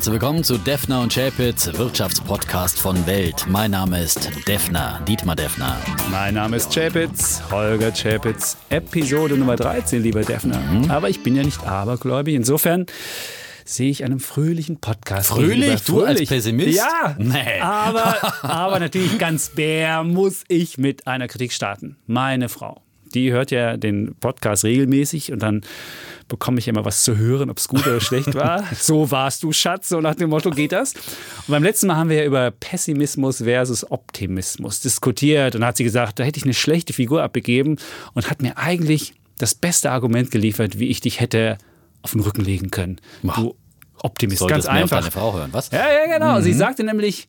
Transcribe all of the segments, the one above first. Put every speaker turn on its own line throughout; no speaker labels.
Herzlich willkommen zu Defner und Chapitz, Wirtschaftspodcast von Welt. Mein Name ist Defner, Dietmar Defner.
Mein Name ist Chapitz, Holger Chapitz, Episode Nummer 13, lieber Defner. Mhm. Aber ich bin ja nicht abergläubig, insofern sehe ich einem fröhlichen Podcast.
Fröhlich? Du als Pessimist?
Ja. Nee. Aber, aber natürlich ganz bär muss ich mit einer Kritik starten. Meine Frau, die hört ja den Podcast regelmäßig und dann bekomme ich immer was zu hören, ob es gut oder schlecht war. So warst du, Schatz, so nach dem Motto geht das. Und beim letzten Mal haben wir ja über Pessimismus versus Optimismus diskutiert und hat sie gesagt, da hätte ich eine schlechte Figur abgegeben und hat mir eigentlich das beste Argument geliefert, wie ich dich hätte auf den Rücken legen können. Du Optimist,
Solltest
ganz einfach.
Auf deine Frau hören, was?
Ja, ja, genau. Mhm. Sie sagte nämlich,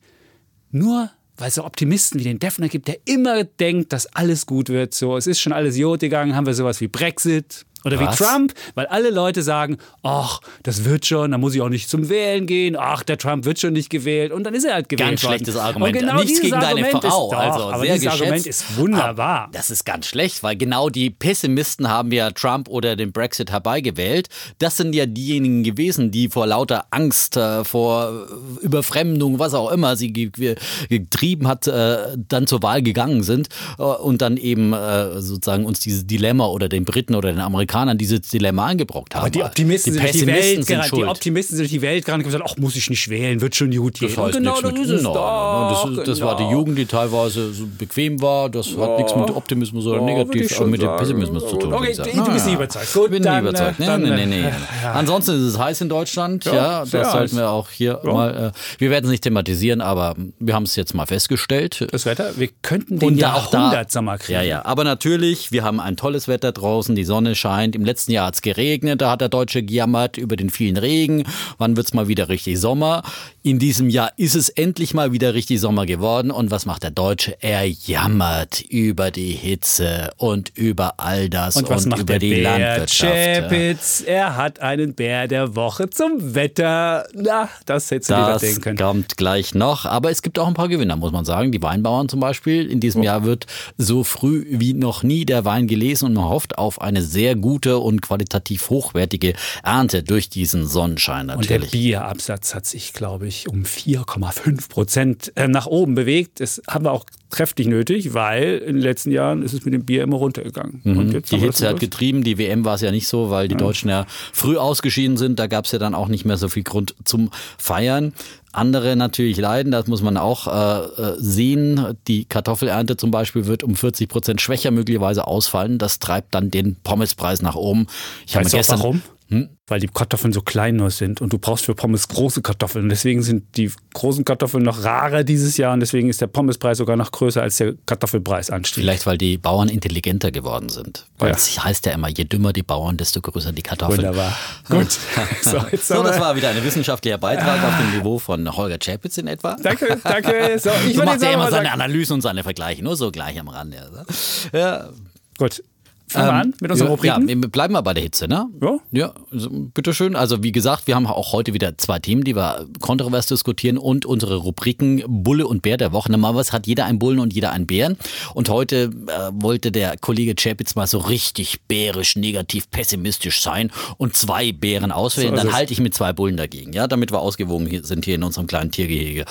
nur weil es so Optimisten wie den Defner gibt, der immer denkt, dass alles gut wird. So, es ist schon alles Jod gegangen, haben wir sowas wie Brexit, oder Was? wie Trump, weil alle Leute sagen, ach, das wird schon, da muss ich auch nicht zum Wählen gehen, ach, der Trump wird schon nicht gewählt und dann ist er halt gewählt
Ganz
worden.
schlechtes Argument.
Und genau
Nichts gegen
Argument
deine Frau,
ist, doch,
also
aber
sehr
dieses
geschätzt.
Argument ist wunderbar.
Aber das ist ganz schlecht, weil genau die Pessimisten haben ja Trump oder den Brexit herbeigewählt. Das sind ja diejenigen gewesen, die vor lauter Angst, äh, vor Überfremdung, was auch immer sie getrieben hat, äh, dann zur Wahl gegangen sind äh, und dann eben sozusagen uns dieses Dilemma oder den Briten oder den Amerikanern dieses Dilemma eingebrockt haben.
Aber die Optimisten die sind die Welt sind schuld. Die Optimisten sind durch die Welt gerannt und gesagt, ach, muss ich nicht wählen, wird schon gut gehen.
Das heißt genau, das ist es no, doch. Das, das genau. war die Jugend, die teilweise so bequem war. Das hat oh. nichts mit Optimismus oder oh, negativ, aber mit dem Pessimismus zu tun.
Okay, du bist nicht überzeugt. Gut,
bin
dann,
nicht überzeugt. Nee,
dann,
nee, nee, nee. Ja. Ansonsten ist es heiß in Deutschland. Ja, ja das sollten wir auch hier ja. mal. Äh, wir werden es nicht thematisieren, aber wir haben es jetzt mal festgestellt.
Das Wetter, wir könnten den Jahrhundertsommer kriegen.
Ja, ja. Aber natürlich, wir haben ein tolles Wetter draußen. Die Sonne scheint. Im letzten Jahr hat es geregnet. Da hat der Deutsche gejammert über den vielen Regen. Wann wird es mal wieder richtig Sommer? In diesem Jahr ist es endlich mal wieder richtig Sommer geworden. Und was macht der Deutsche? Er jammert über die Hitze und über all das
und, was
und
macht
über
der
die
Bär
Landwirtschaft.
Chapitz, er hat einen Bär der Woche zum Wetter. Na, das hättest du
das
dir denken können.
kommt gleich noch. Aber es gibt auch ein paar Gewinner, muss man sagen. Die Weinbauern zum Beispiel. In diesem oh. Jahr wird so früh wie noch nie der Wein gelesen und man hofft auf eine sehr gute und qualitativ hochwertige Ernte durch diesen Sonnenschein natürlich.
Und der Bierabsatz hat sich, glaube ich, um 4,5 Prozent äh, nach oben bewegt. Das haben wir auch kräftig nötig, weil in den letzten Jahren ist es mit dem Bier immer runtergegangen.
Mhm. die Hitze hat getrieben, die WM war es ja nicht so, weil die ja. Deutschen ja früh ausgeschieden sind. Da gab es ja dann auch nicht mehr so viel Grund zum Feiern. Andere natürlich leiden, das muss man auch äh, äh sehen. Die Kartoffelernte zum Beispiel wird um 40 Prozent schwächer möglicherweise ausfallen. Das treibt dann den Pommespreis nach oben.
Ich weißt habe gestern, warum? Hm? Weil die Kartoffeln so klein nur sind und du brauchst für Pommes große Kartoffeln. Deswegen sind die großen Kartoffeln noch rarer dieses Jahr und deswegen ist der Pommespreis sogar noch größer als der Kartoffelpreis anstieg.
Vielleicht, weil die Bauern intelligenter geworden sind. Weil ja. es heißt ja immer, je dümmer die Bauern, desto größer die Kartoffeln.
Wunderbar. Gut.
so, so, das war wieder ein wissenschaftlicher Beitrag auf dem Niveau von Holger Chapitz in etwa.
Danke, danke. So,
ich so macht ja immer seine Analysen und seine Vergleiche, nur so gleich am Rande. Ja.
Gut, Fangen wir ähm, an mit unseren Rubriken?
Ja, wir bleiben mal bei der Hitze, ne?
Ja.
Ja, also, bitteschön. Also wie gesagt, wir haben auch heute wieder zwei Themen, die wir kontrovers diskutieren und unsere Rubriken Bulle und Bär der Woche. Normalerweise hat jeder einen Bullen und jeder einen Bären. Und heute äh, wollte der Kollege Chapitz mal so richtig bärisch, negativ, pessimistisch sein und zwei Bären auswählen. So Dann halte ich mit zwei Bullen dagegen, ja, damit wir ausgewogen sind hier in unserem kleinen Tiergehege.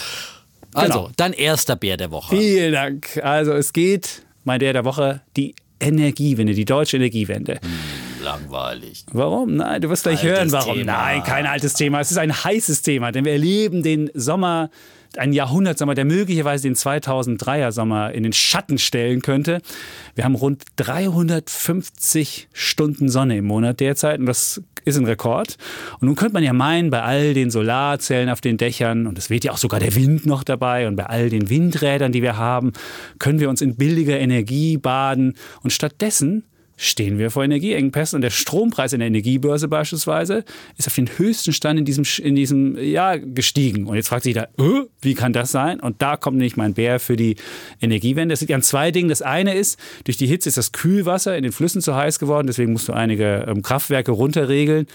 Also, genau. dein erster Bär der Woche.
Vielen Dank. Also es geht, mein Bär der Woche, die Energiewende, die deutsche Energiewende.
Hm, langweilig.
Warum? Nein, du wirst gleich altes hören, warum. Thema. Nein, kein altes Thema. Es ist ein heißes Thema, denn wir erleben den Sommer ein Jahrhundertsommer, der möglicherweise den 2003er Sommer in den Schatten stellen könnte. Wir haben rund 350 Stunden Sonne im Monat derzeit und das ist ein Rekord. Und nun könnte man ja meinen, bei all den Solarzellen auf den Dächern, und es weht ja auch sogar der Wind noch dabei, und bei all den Windrädern, die wir haben, können wir uns in billiger Energie baden. Und stattdessen stehen wir vor Energieengpässen und der Strompreis in der Energiebörse beispielsweise ist auf den höchsten Stand in diesem, in diesem Jahr gestiegen. Und jetzt fragt sich da, äh, wie kann das sein? Und da kommt nicht mein Bär für die Energiewende. Es liegt an zwei Dingen. Das eine ist, durch die Hitze ist das Kühlwasser in den Flüssen zu heiß geworden, deswegen musst du einige ähm, Kraftwerke runterregeln.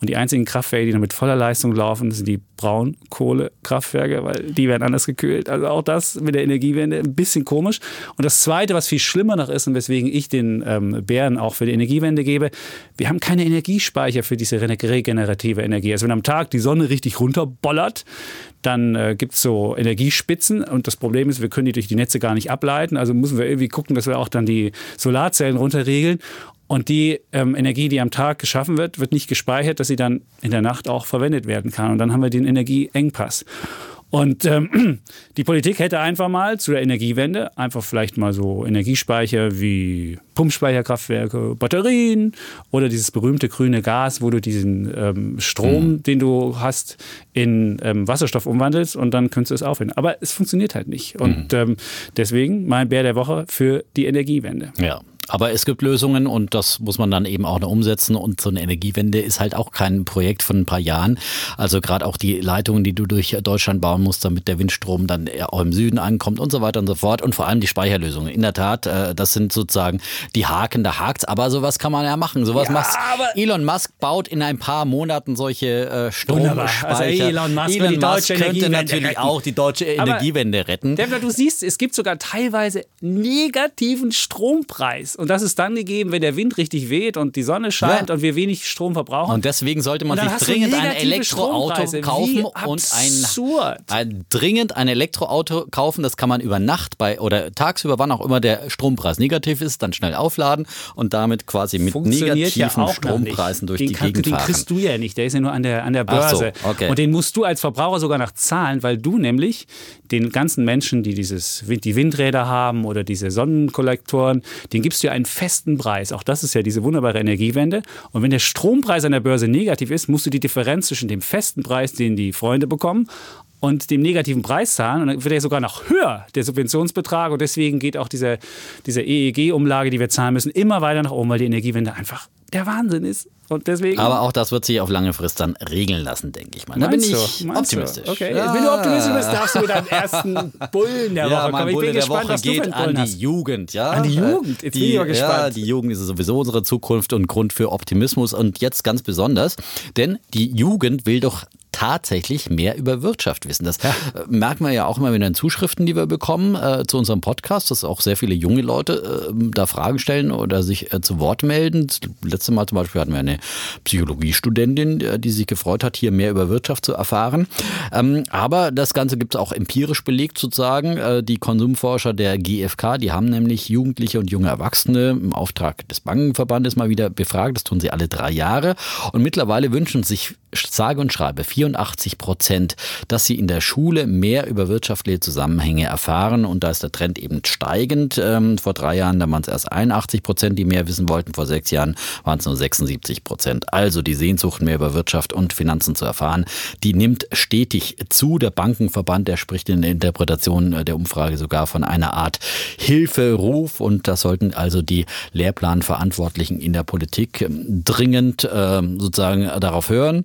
Und die einzigen Kraftwerke, die noch mit voller Leistung laufen, sind die Braunkohlekraftwerke, weil die werden anders gekühlt. Also auch das mit der Energiewende ein bisschen komisch. Und das Zweite, was viel schlimmer noch ist und weswegen ich den ähm, Bären auch für die Energiewende gebe, wir haben keine Energiespeicher für diese regenerative Energie. Also wenn am Tag die Sonne richtig runterbollert, dann äh, gibt es so Energiespitzen und das Problem ist, wir können die durch die Netze gar nicht ableiten. Also müssen wir irgendwie gucken, dass wir auch dann die Solarzellen runterregeln. Und die ähm, Energie, die am Tag geschaffen wird, wird nicht gespeichert, dass sie dann in der Nacht auch verwendet werden kann. Und dann haben wir den Energieengpass. Und ähm, die Politik hätte einfach mal zu der Energiewende einfach vielleicht mal so Energiespeicher wie Pumpspeicherkraftwerke, Batterien oder dieses berühmte grüne Gas, wo du diesen ähm, Strom, mhm. den du hast, in ähm, Wasserstoff umwandelst und dann könntest du es aufhören. Aber es funktioniert halt nicht. Und mhm. ähm, deswegen mein Bär der Woche für die Energiewende.
Ja. Aber es gibt Lösungen und das muss man dann eben auch noch umsetzen. Und so eine Energiewende ist halt auch kein Projekt von ein paar Jahren. Also gerade auch die Leitungen, die du durch Deutschland bauen musst, damit der Windstrom dann auch im Süden ankommt und so weiter und so fort. Und vor allem die Speicherlösungen. In der Tat, äh, das sind sozusagen die Haken, da hakt's. Aber sowas kann man ja machen. Sowas ja, macht Elon Musk baut in ein paar Monaten solche äh, Stromspeicher. Also
Elon Musk, Elon Musk könnte
natürlich retten. auch die deutsche Energiewende retten.
Devler, du siehst, es gibt sogar teilweise negativen Strompreis. Und das ist dann gegeben, wenn der Wind richtig weht und die Sonne scheint ja. und wir wenig Strom verbrauchen.
Und deswegen sollte man sich dringend ein Elektroauto kaufen und ein, ein, dringend ein Elektroauto kaufen. Das kann man über Nacht bei oder tagsüber, wann auch immer der Strompreis negativ ist, dann schnell aufladen und damit quasi mit negativen ja Strompreisen durch den die Gegend
fahren. Den kriegst du ja nicht, der ist ja nur an der, an der Börse. So, okay. Und den musst du als Verbraucher sogar noch zahlen, weil du nämlich den ganzen Menschen, die dieses, die Windräder haben oder diese Sonnenkollektoren, den gibst du einen festen Preis. Auch das ist ja diese wunderbare Energiewende. Und wenn der Strompreis an der Börse negativ ist, musst du die Differenz zwischen dem festen Preis, den die Freunde bekommen, und dem negativen Preis zahlen. Und dann wird er sogar noch höher, der Subventionsbetrag. Und deswegen geht auch diese, diese EEG-Umlage, die wir zahlen müssen, immer weiter nach oben, weil die Energiewende einfach der Wahnsinn ist. Und deswegen.
Aber auch das wird sich auf lange Frist dann regeln lassen, denke ich mal. Da bin ich optimistisch.
Du? Okay, ja. wenn du optimistisch bist, darfst du mit deinem ersten Bullen der ja, Woche kommen.
Ich bin gespannt, was geht an die hast. Jugend. Ja?
An die Jugend. Jetzt die, bin ich mal gespannt. Ja,
die Jugend ist sowieso unsere Zukunft und Grund für Optimismus. Und jetzt ganz besonders, denn die Jugend will doch tatsächlich mehr über Wirtschaft wissen. Das ja. Äh, merken wir ja auch immer wieder in Zuschriften, die wir bekommen äh, zu unserem Podcast, dass auch sehr viele junge Leute äh, da Fragen stellen oder sich äh, zu Wort melden. Das letzte Mal zum Beispiel hatten wir eine Psychologiestudentin, äh, die sich gefreut hat, hier mehr über Wirtschaft zu erfahren. Ähm, aber das Ganze gibt es auch empirisch belegt sozusagen. Äh, die Konsumforscher der GfK, die haben nämlich Jugendliche und junge Erwachsene im Auftrag des Bankenverbandes mal wieder befragt. Das tun sie alle drei Jahre. Und mittlerweile wünschen sich sage und schreibe 84 Prozent, dass sie in der Schule mehr über wirtschaftliche Zusammenhänge erfahren. Und da ist der Trend eben steigend. Ähm, vor drei Jahren, da waren es erst 81 Prozent, die mehr wissen wollten. Vor sechs Jahren waren es nur 76 Prozent. Also die Sehnsucht, mehr über Wirtschaft und Finanzen zu erfahren, die nimmt stetig zu. Der Bankenverband, der spricht in der Interpretation der Umfrage sogar von einer Art Hilferuf. Und das sollten also die Lehrplanverantwortlichen in der Politik dringend äh, sozusagen darauf hören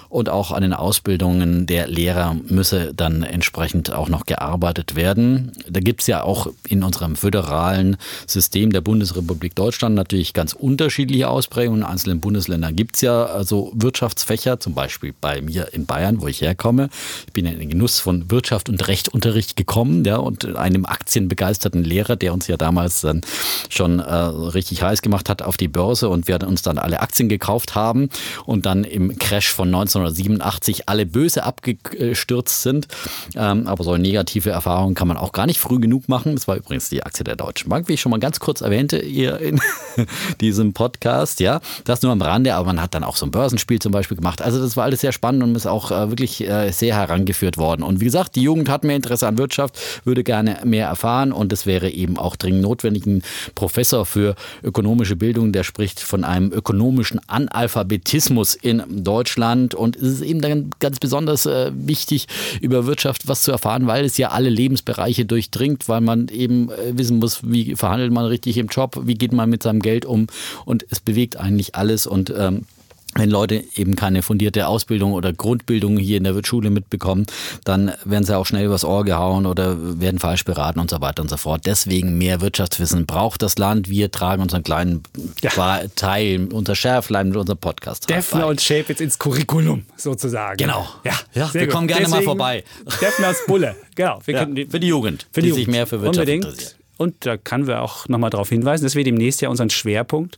und auch an den Ausbildungen der Lehrer müsse dann entsprechend auch noch gearbeitet werden. Da gibt es ja auch in unserem föderalen System der Bundesrepublik Deutschland natürlich ganz unterschiedliche Ausprägungen. In einzelnen Bundesländern gibt es ja also Wirtschaftsfächer, zum Beispiel bei mir in Bayern, wo ich herkomme. Ich bin in den Genuss von Wirtschaft und Rechtunterricht gekommen ja, und einem aktienbegeisterten Lehrer, der uns ja damals dann schon äh, richtig heiß gemacht hat auf die Börse und wir uns dann alle Aktien gekauft haben und dann im Crash von 1987 alle böse abgestürzt sind. Ähm, aber so negative Erfahrungen kann man auch gar nicht früh genug machen. Das war übrigens die Aktie der Deutschen Bank, wie ich schon mal ganz kurz erwähnte hier in diesem Podcast. Ja, das nur am Rande, aber man hat dann auch so ein Börsenspiel zum Beispiel gemacht. Also das war alles sehr spannend und ist auch äh, wirklich äh, sehr herangeführt worden. Und wie gesagt, die Jugend hat mehr Interesse an Wirtschaft, würde gerne mehr erfahren und es wäre eben auch dringend notwendig. Ein Professor für ökonomische Bildung, der spricht von einem ökonomischen Analphabetismus in Deutschland und es ist eben dann ganz besonders äh, wichtig, über Wirtschaft was zu erfahren, weil es ja alle Lebensbereiche durchdringt, weil man eben äh, wissen muss, wie verhandelt man richtig im Job, wie geht man mit seinem Geld um. Und es bewegt eigentlich alles. Und ähm, wenn Leute eben keine fundierte Ausbildung oder Grundbildung hier in der Schule mitbekommen, dann werden sie auch schnell übers Ohr gehauen oder werden falsch beraten und so weiter und so fort. Deswegen mehr Wirtschaftswissen braucht das Land. Wir tragen unseren kleinen ja. Teil, unser Schärflein mit unserem Podcast.
Defner und Shape jetzt ins Curriculum sozusagen.
Genau. Ja, ja wir gut. kommen gerne Deswegen mal vorbei.
Defner als Bulle. Genau.
Ja, für die Jugend, für die, die Jugend. sich mehr für Wirtschaft Unbedingt. interessiert.
Und da können wir auch nochmal darauf hinweisen, dass wir demnächst ja unseren Schwerpunkt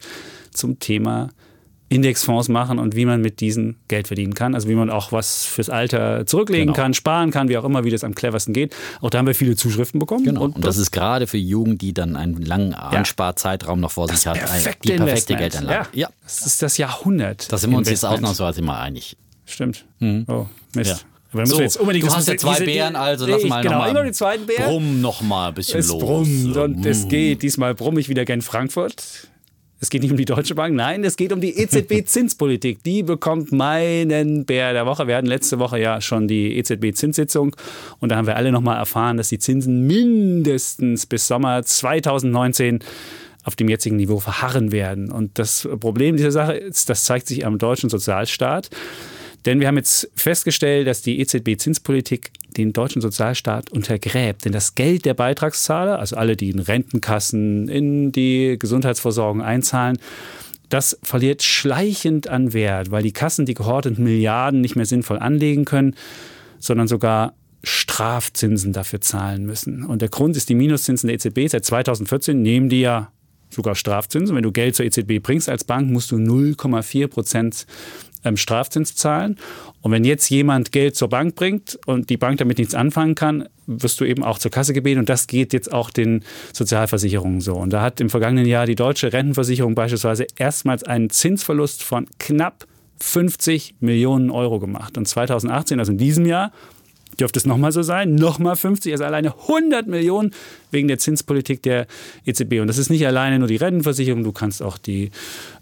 zum Thema Indexfonds machen und wie man mit diesen Geld verdienen kann. Also wie man auch was fürs Alter zurücklegen genau. kann, sparen kann, wie auch immer, wie das am cleversten geht. Auch da haben wir viele Zuschriften bekommen.
Genau. Und, und das, das, ist gerade für Jugend, die dann einen langen Ansparzeitraum noch vor sich hat,
perfekte die perfekte Geldanlage. Ja. ja. Das ist das Jahrhundert.
Da sind wir uns jetzt ausnahmsweise mal einig.
Stimmt. Mhm. Oh, Mist. Ja.
Aber so, jetzt unbedingt, du hast ja zwei Bären, also lass mal
genau,
noch mal
immer die zweiten Bären.
Brumm noch mal ein bisschen
es
los.
Brummt und mm. es geht. Diesmal brumm ich wieder gern Frankfurt. Es geht nicht um die Deutsche Bank, nein, es geht um die EZB-Zinspolitik. Die bekommt meinen Bär der Woche. Wir hatten letzte Woche ja schon die EZB-Zinssitzung und da haben wir alle nochmal erfahren, dass die Zinsen mindestens bis Sommer 2019 auf dem jetzigen Niveau verharren werden. Und das Problem dieser Sache ist, das zeigt sich am deutschen Sozialstaat. Denn wir haben jetzt festgestellt, dass die EZB-Zinspolitik den deutschen Sozialstaat untergräbt. Denn das Geld der Beitragszahler, also alle, die in Rentenkassen, in die Gesundheitsversorgung einzahlen, das verliert schleichend an Wert, weil die Kassen die gehorteten Milliarden nicht mehr sinnvoll anlegen können, sondern sogar Strafzinsen dafür zahlen müssen. Und der Grund ist die Minuszinsen der EZB. Seit 2014 nehmen die ja sogar Strafzinsen. Wenn du Geld zur EZB bringst als Bank, musst du 0,4 Prozent ähm, Strafzins zahlen. Und wenn jetzt jemand Geld zur Bank bringt und die Bank damit nichts anfangen kann, wirst du eben auch zur Kasse gebeten. Und das geht jetzt auch den Sozialversicherungen so. Und da hat im vergangenen Jahr die deutsche Rentenversicherung beispielsweise erstmals einen Zinsverlust von knapp 50 Millionen Euro gemacht. Und 2018, also in diesem Jahr, dürfte es nochmal so sein, nochmal 50, also alleine 100 Millionen wegen der Zinspolitik der EZB. Und das ist nicht alleine nur die Rentenversicherung, du kannst auch die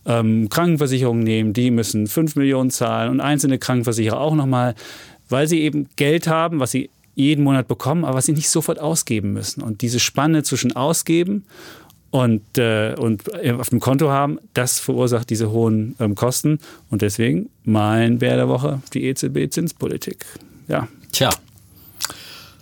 ähm, Krankenversicherung nehmen, die müssen 5 Millionen zahlen und einzelne Krankenversicherer auch nochmal, weil sie eben Geld haben, was sie jeden Monat bekommen, aber was sie nicht sofort ausgeben müssen. Und diese Spanne zwischen Ausgeben und, äh, und auf dem Konto haben, das verursacht diese hohen ähm, Kosten. Und deswegen mein Bär der Woche, die EZB-Zinspolitik. Ja,
Tja.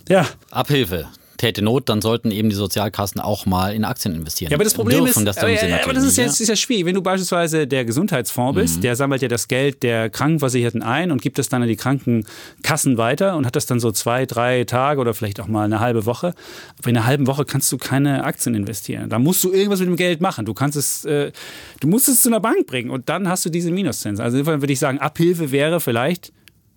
Ja. Abhilfe täte Not, dann sollten eben die Sozialkassen auch mal in Aktien investieren.
Ja, aber das Problem dürfen, ist, das aber, ja, aber das ist, jetzt, ist ja schwierig. Wenn du beispielsweise der Gesundheitsfonds bist, mhm. der sammelt ja das Geld der Krankenversicherten ein und gibt es dann an die Krankenkassen weiter und hat das dann so zwei, drei Tage oder vielleicht auch mal eine halbe Woche. Aber in einer halben Woche kannst du keine Aktien investieren. Da musst du irgendwas mit dem Geld machen. Du kannst es, äh, du musst es zu einer Bank bringen und dann hast du diese Minuszinsen. Also insofern würde ich sagen, Abhilfe wäre vielleicht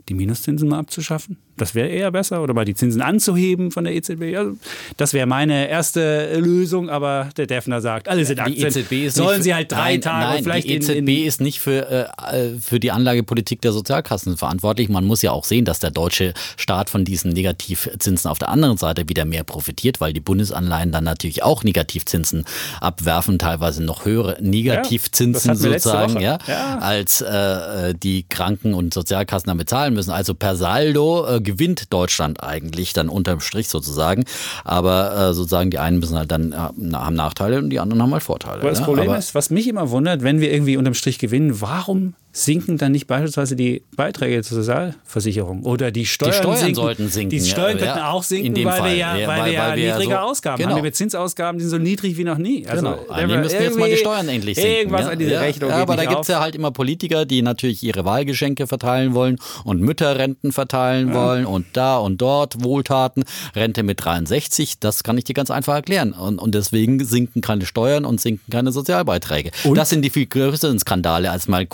die Minuszinsen mal abzuschaffen? Das wäre eher besser oder mal die Zinsen anzuheben von der EZB. Also, das wäre meine erste Lösung, aber der Defner sagt, alle sind Aktien. Die EZB ist Sollen für, sie halt drei nein, Tage
nein,
vielleicht
Die EZB in, in ist nicht für, äh, für die Anlagepolitik der Sozialkassen verantwortlich. Man muss ja auch sehen, dass der deutsche Staat von diesen Negativzinsen auf der anderen Seite wieder mehr profitiert, weil die Bundesanleihen dann natürlich auch Negativzinsen abwerfen, teilweise noch höhere Negativzinsen ja, sozusagen, ja, ja, als äh, die Kranken- und Sozialkassen damit zahlen müssen. Also per Saldo äh, gewinnt Deutschland eigentlich dann unterm Strich sozusagen. Aber äh, sozusagen die einen müssen halt dann äh, haben Nachteile und die anderen haben halt Vorteile.
Aber das
ja?
Problem Aber ist, was mich immer wundert, wenn wir irgendwie unterm Strich gewinnen, warum sinken dann nicht beispielsweise die Beiträge zur Sozialversicherung oder die Steuern,
die Steuern
sinken,
sollten sinken.
Die Steuern könnten ja, auch sinken, weil Fall. wir ja, weil, weil wir ja weil niedrige so, Ausgaben genau. haben. Wir Zinsausgaben, die sind so niedrig wie noch nie.
Also, genau. Wir müssen jetzt mal die Steuern endlich sinken.
Irgendwas
ja?
an diese Rechnung
ja, aber da gibt es ja halt immer Politiker, die natürlich ihre Wahlgeschenke verteilen wollen und Mütterrenten verteilen wollen und da und dort Wohltaten. Rente mit 63, das kann ich dir ganz einfach erklären. Und, und deswegen sinken keine Steuern und sinken keine Sozialbeiträge. Und? Das sind die viel größeren Skandale als mal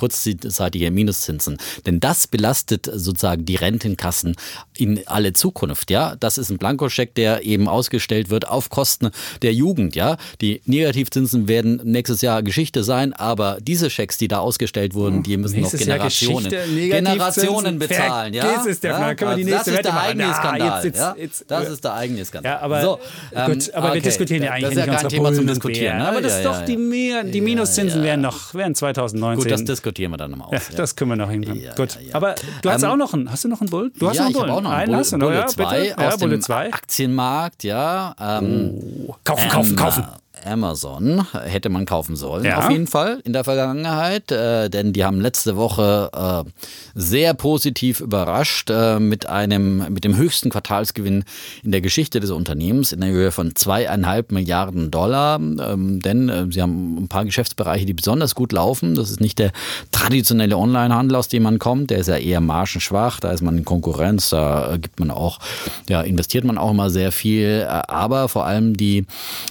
kurzzeitige Minuszinsen. Denn das belastet sozusagen die Rentenkassen in alle Zukunft. Ja, das ist ein Blankoscheck, der eben ausgestellt wird auf Kosten der Jugend. Ja, die Negativzinsen werden nächstes Jahr Geschichte sein, aber diese Schecks, die da ausgestellt wurden, die müssen nächstes noch Generationen, Generationen bezahlen. Ja,
ist der, ja? Können wir die
nächste
das ist
der eigene Skandal. Jetzt, jetzt, jetzt, das ist der eigene Skandal.
Ja, aber, so, ähm, gut, aber okay. wir diskutieren ja eigentlich
das ist ja kein Thema zum Diskutieren. Ne?
Aber das ist doch die, mehr, die Minuszinsen wären noch wären 2019.
Gut, das diskutieren wir dann nochmal aus.
Das können wir noch hinkommen. Ja, Gut. Ja, Aber du hast ähm, auch noch einen. Hast du noch einen Bull? Du hast
ja,
noch
einen Bull. Ich auch noch einen, einen
hast du noch,
Bulle
2
aus dem Aktienmarkt, ja.
Ähm, oh. Kaufen, kaufen, ähm, kaufen.
Amazon hätte man kaufen sollen. Ja. Auf jeden Fall in der Vergangenheit, äh, denn die haben letzte Woche äh, sehr positiv überrascht äh, mit einem mit dem höchsten Quartalsgewinn in der Geschichte des Unternehmens in der Höhe von zweieinhalb Milliarden Dollar. Ähm, denn äh, sie haben ein paar Geschäftsbereiche, die besonders gut laufen. Das ist nicht der traditionelle Onlinehandel, aus dem man kommt. Der ist ja eher margenschwach. Da ist man in Konkurrenz. Da gibt man auch, ja, investiert man auch immer sehr viel. Äh, aber vor allem die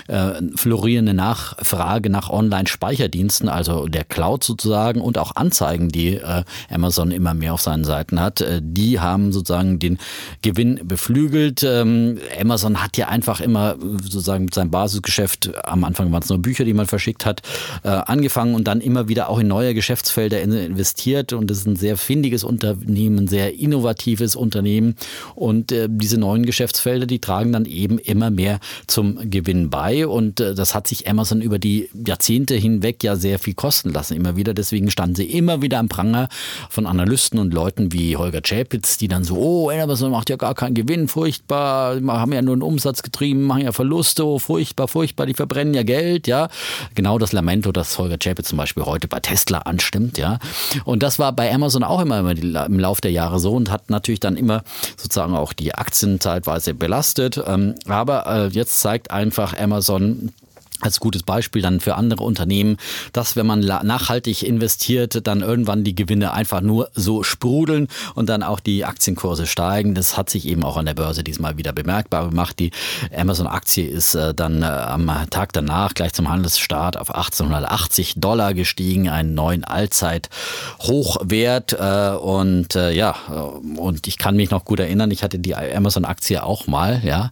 äh, florierende Nachfrage nach Online-Speicherdiensten, also der Cloud sozusagen und auch Anzeigen, die äh, Amazon immer mehr auf seinen Seiten hat, äh, die haben sozusagen den Gewinn beflügelt. Ähm, Amazon hat ja einfach immer sozusagen mit seinem Basisgeschäft, am Anfang waren es nur Bücher, die man verschickt hat, äh, angefangen und dann immer wieder auch in neue Geschäftsfelder investiert. Und es ist ein sehr findiges Unternehmen, ein sehr innovatives Unternehmen. Und äh, diese neuen Geschäftsfelder, die tragen dann eben immer mehr zum Gewinn bei. Und äh, das hat sich Amazon über die Jahrzehnte hinweg ja sehr viel kosten lassen, immer wieder. Deswegen standen sie immer wieder am Pranger von Analysten und Leuten wie Holger Chapitz, die dann so, oh, Amazon macht ja gar keinen Gewinn, furchtbar, haben ja nur einen Umsatz getrieben, machen ja Verluste, oh, furchtbar, furchtbar, die verbrennen ja Geld, ja. Genau das Lamento, das Holger Chapitz zum Beispiel heute bei Tesla anstimmt, ja. Und das war bei Amazon auch immer im Lauf der Jahre so und hat natürlich dann immer sozusagen auch die Aktien zeitweise belastet. Ähm, aber äh, jetzt zeigt einfach Amazon, als gutes Beispiel dann für andere Unternehmen, dass wenn man nachhaltig investiert, dann irgendwann die Gewinne einfach nur so sprudeln und dann auch die Aktienkurse steigen. Das hat sich eben auch an der Börse diesmal wieder bemerkbar gemacht. Die Amazon-Aktie ist äh, dann äh, am Tag danach gleich zum Handelsstart auf 1880 Dollar gestiegen, einen neuen Allzeit-Hochwert. Äh, und ja, und ich kann mich noch gut erinnern, ich hatte die Amazon-Aktie auch mal, ja.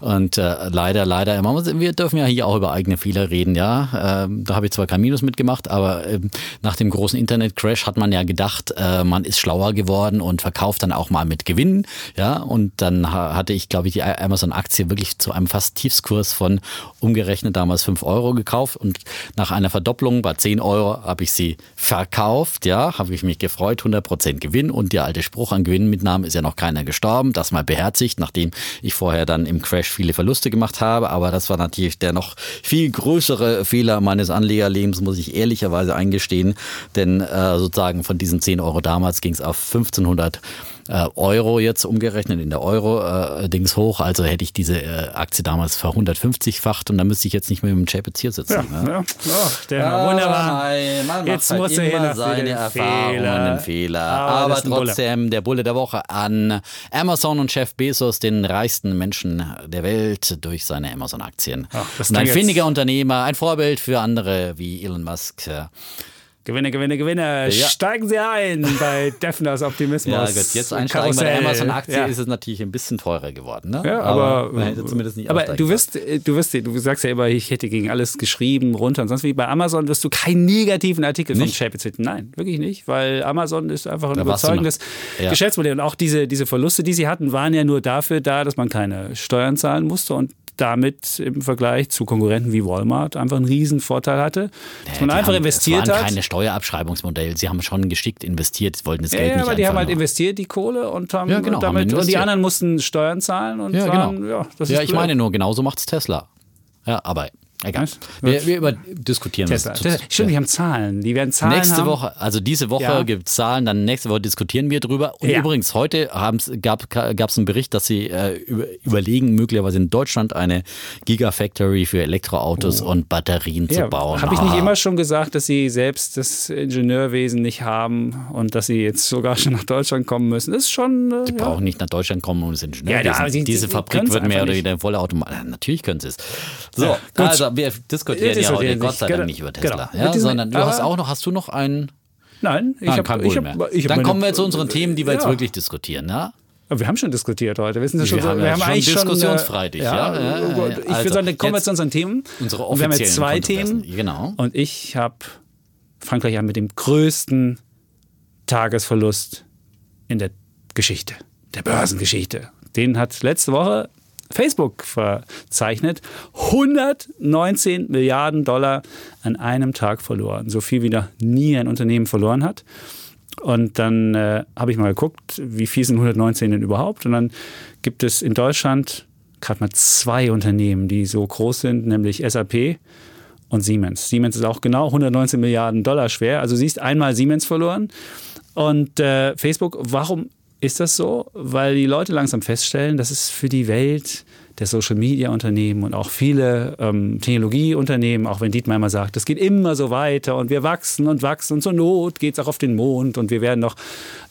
Oh. Und leider, leider, wir dürfen ja hier auch über eigene Fehler reden, ja. Ähm, da habe ich zwar kein Minus mitgemacht, aber ähm, nach dem großen Internet-Crash hat man ja gedacht, äh, man ist schlauer geworden und verkauft dann auch mal mit Gewinn, ja. Und dann hatte ich, glaube ich, die Amazon-Aktie wirklich zu einem fast Tiefskurs von umgerechnet damals 5 Euro gekauft und nach einer Verdopplung bei 10 Euro habe ich sie verkauft, ja. Habe ich mich gefreut, 100% Gewinn und der alte Spruch an Gewinnmitnahmen ist ja noch keiner gestorben, das mal beherzigt, nachdem ich vorher dann im Crash viele Verluste gemacht habe, aber das war natürlich der noch viel viel größere Fehler meines Anlegerlebens, muss ich ehrlicherweise eingestehen. Denn äh, sozusagen von diesen 10 Euro damals ging es auf 1500 äh, Euro jetzt umgerechnet in der Euro-Dings äh, hoch. Also hätte ich diese äh, Aktie damals ver 150-facht und dann müsste ich jetzt nicht mehr mit dem Chapitz hier sitzen.
Ja, ne? ja. Oh, der ah, wunderbar.
Nein, jetzt halt muss er immer seine Erfahrungen, Fehler. Fehler. Aber, Aber trotzdem Bulle. der Bulle der Woche an Amazon und Chef Bezos, den reichsten Menschen der Welt durch seine Amazon-Aktien. Ein findiger Unternehmer, ein Vorbild für andere wie Elon Musk.
Gewinne, Gewinne, Gewinne. Ja. Steigen Sie ein bei Defners Optimismus. Ja, gut,
jetzt einsteigen bei der Amazon-Aktie ja. ist es natürlich ein bisschen teurer geworden. Ne?
Ja, aber, aber hätte zumindest nicht Aber du wirst, du wirst, du sagst ja immer, ich hätte gegen alles geschrieben, runter und sonst wie. Bei Amazon wirst du keinen negativen Artikel nicht? von Chapitz finden. Nein, wirklich nicht, weil Amazon ist einfach ein da überzeugendes ja. Geschäftsmodell. Und auch diese, diese Verluste, die sie hatten, waren ja nur dafür da, dass man keine Steuern zahlen musste und damit im Vergleich zu Konkurrenten wie Walmart einfach einen riesen Vorteil hatte. Dass man einfach haben, investiert
es waren
hat.
keine Steuerabschreibungsmodell. Sie haben schon geschickt investiert, sie wollten das Geld ja, nicht
aber die haben halt investiert, die Kohle und haben ja, genau, damit haben und die anderen mussten Steuern zahlen und ja, waren,
genau. ja, das ja, ich meine nur, genauso macht es Tesla. Ja, aber Egal. Wir, wir über diskutieren
Tesla. Das. Stimmt, wir haben Zahlen. Die werden Zahlen
Nächste
haben.
Woche, also diese Woche ja. gibt es Zahlen, dann nächste Woche diskutieren wir drüber. Und ja. übrigens, heute gab es einen Bericht, dass sie äh, überlegen, möglicherweise in Deutschland eine Gigafactory für Elektroautos oh. und Batterien ja, zu bauen.
Habe ich nicht immer schon gesagt, dass sie selbst das Ingenieurwesen nicht haben und dass sie jetzt sogar schon nach Deutschland kommen müssen? Das ist schon.
Äh, die brauchen nicht nach Deutschland kommen, um das Ingenieurwesen. Ja, die, Diese Fabrik wird mehr oder weniger voller Automat. Natürlich können sie es. So, also also wir diskutieren ja heute Gott sei Dank nicht über Tesla, genau. ja, sondern du hast auch noch, hast du noch einen?
Nein,
ich habe kein Bull mehr. Hab Dann kommen wir zu unseren Themen, die wir ja. jetzt wirklich diskutieren, ja?
Wir haben schon diskutiert heute. Wissen Sie schon,
wir haben,
wir
haben schon eigentlich Diskussionsfreitag, schon, ja. ja,
ja, ja. Ich also, würde sagen, dann kommen wir zu unseren Themen.
Unsere
und wir haben jetzt zwei Themen.
Genau.
Und ich habe Frankreich an mit dem größten Tagesverlust in der Geschichte, der Börsengeschichte. Den hat letzte Woche Facebook verzeichnet. 119 Milliarden Dollar an einem Tag verloren. So viel wie noch nie ein Unternehmen verloren hat. Und dann äh, habe ich mal geguckt, wie viel sind 119 denn überhaupt? Und dann gibt es in Deutschland gerade mal zwei Unternehmen, die so groß sind, nämlich SAP und Siemens. Siemens ist auch genau 119 Milliarden Dollar schwer. Also siehst einmal Siemens verloren. Und äh, Facebook, warum ist das so? Weil die Leute langsam feststellen, dass es für die Welt der Social Media Unternehmen und auch viele ähm, Technologieunternehmen, auch wenn Dietmar immer sagt, es geht immer so weiter und wir wachsen und wachsen und zur Not geht es auch auf den Mond und wir werden noch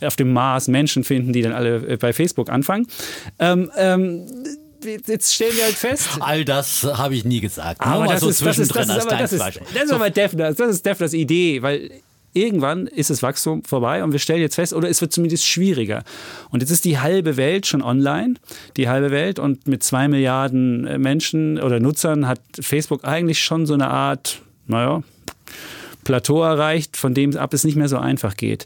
auf dem Mars Menschen finden, die dann alle äh, bei Facebook anfangen. Ähm, ähm, jetzt stellen wir halt fest.
All das habe ich nie gesagt.
Aber das, so ist, das, ist, das, ist, aber, das, ist, das ist aber Defners, das ist Defners Idee, weil irgendwann ist das Wachstum vorbei und wir stellen jetzt fest, oder es wird zumindest schwieriger. Und jetzt ist die halbe Welt schon online, die halbe Welt. Und mit zwei Milliarden äh, Menschen oder Nutzern hat Facebook eigentlich schon so eine Art, naja, Plateau erreicht, von dem ab es nicht mehr so einfach geht.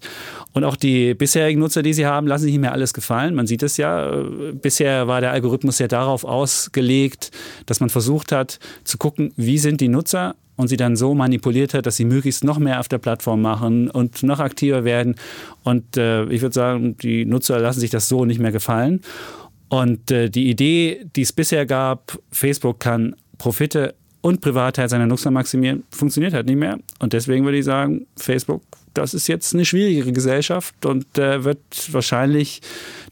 Und auch die bisherigen Nutzer, die sie haben, lassen sich nicht mehr alles gefallen. Man sieht es ja. Äh, bisher war der Algorithmus ja darauf ausgelegt, dass man versucht hat zu gucken, wie sind die Nutzer und sie dann so manipuliert hat, dass sie möglichst noch mehr auf der Plattform machen und noch aktiver werden. Und äh, ich würde sagen, die Nutzer lassen sich das so nicht mehr gefallen. Und äh, die Idee, die es bisher gab, Facebook kann Profite und Privatheit seiner Nutzer maximieren, funktioniert halt nicht mehr. Und deswegen würde ich sagen, Facebook das ist jetzt eine schwierigere Gesellschaft und äh, wird wahrscheinlich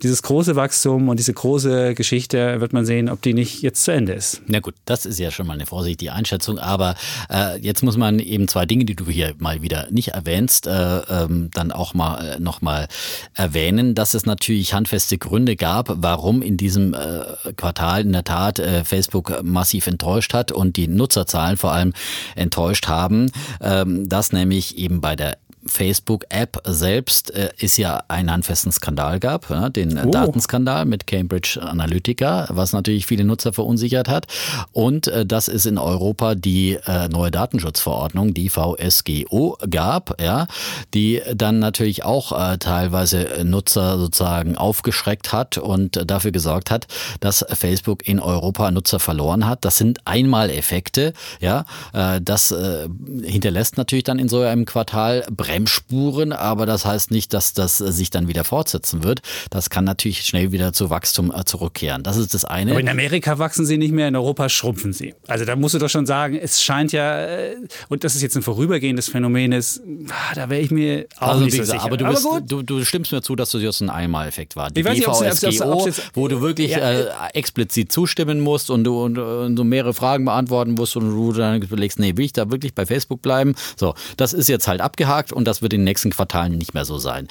dieses große Wachstum und diese große Geschichte, wird man sehen, ob die nicht jetzt zu Ende ist.
Na gut, das ist ja schon mal eine vorsichtige Einschätzung, aber äh, jetzt muss man eben zwei Dinge, die du hier mal wieder nicht erwähnst, äh, ähm, dann auch mal äh, noch mal erwähnen, dass es natürlich handfeste Gründe gab, warum in diesem äh, Quartal in der Tat äh, Facebook massiv enttäuscht hat und die Nutzerzahlen vor allem enttäuscht haben, ähm, dass nämlich eben bei der Facebook-App selbst äh, ist ja einen handfesten Skandal gab, ja, den oh. Datenskandal mit Cambridge Analytica, was natürlich viele Nutzer verunsichert hat. Und äh, dass es in Europa die äh, neue Datenschutzverordnung, die VSGO, gab, ja, die dann natürlich auch äh, teilweise Nutzer sozusagen aufgeschreckt hat und dafür gesorgt hat, dass Facebook in Europa Nutzer verloren hat. Das sind Einmaleffekte, ja, äh, das äh, hinterlässt natürlich dann in so einem Quartal Bremsen Bremsspuren, aber das heißt nicht, dass das äh, sich dann wieder fortsetzen wird. Das kann natürlich schnell wieder zu Wachstum äh, zurückkehren. Das ist das eine.
Aber in Amerika wachsen sie nicht mehr, in Europa schrumpfen sie. Also da musst du doch schon sagen, es scheint ja, äh, und das ist jetzt ein vorübergehendes Phänomen ist, ah, da wäre ich mir auch also, nicht so sicher.
Aber, du, bist, aber du, du, stimmst mir zu, dass das ein Einmaleffekt war. Die DVSGO, wo du wirklich ja, äh, explizit zustimmen musst und du, und, und du mehrere Fragen beantworten musst und du dann überlegst, nee, will ich da wirklich bei Facebook bleiben? So, das ist jetzt halt abgehakt und das wird in den nächsten Quartalen nicht mehr so sein.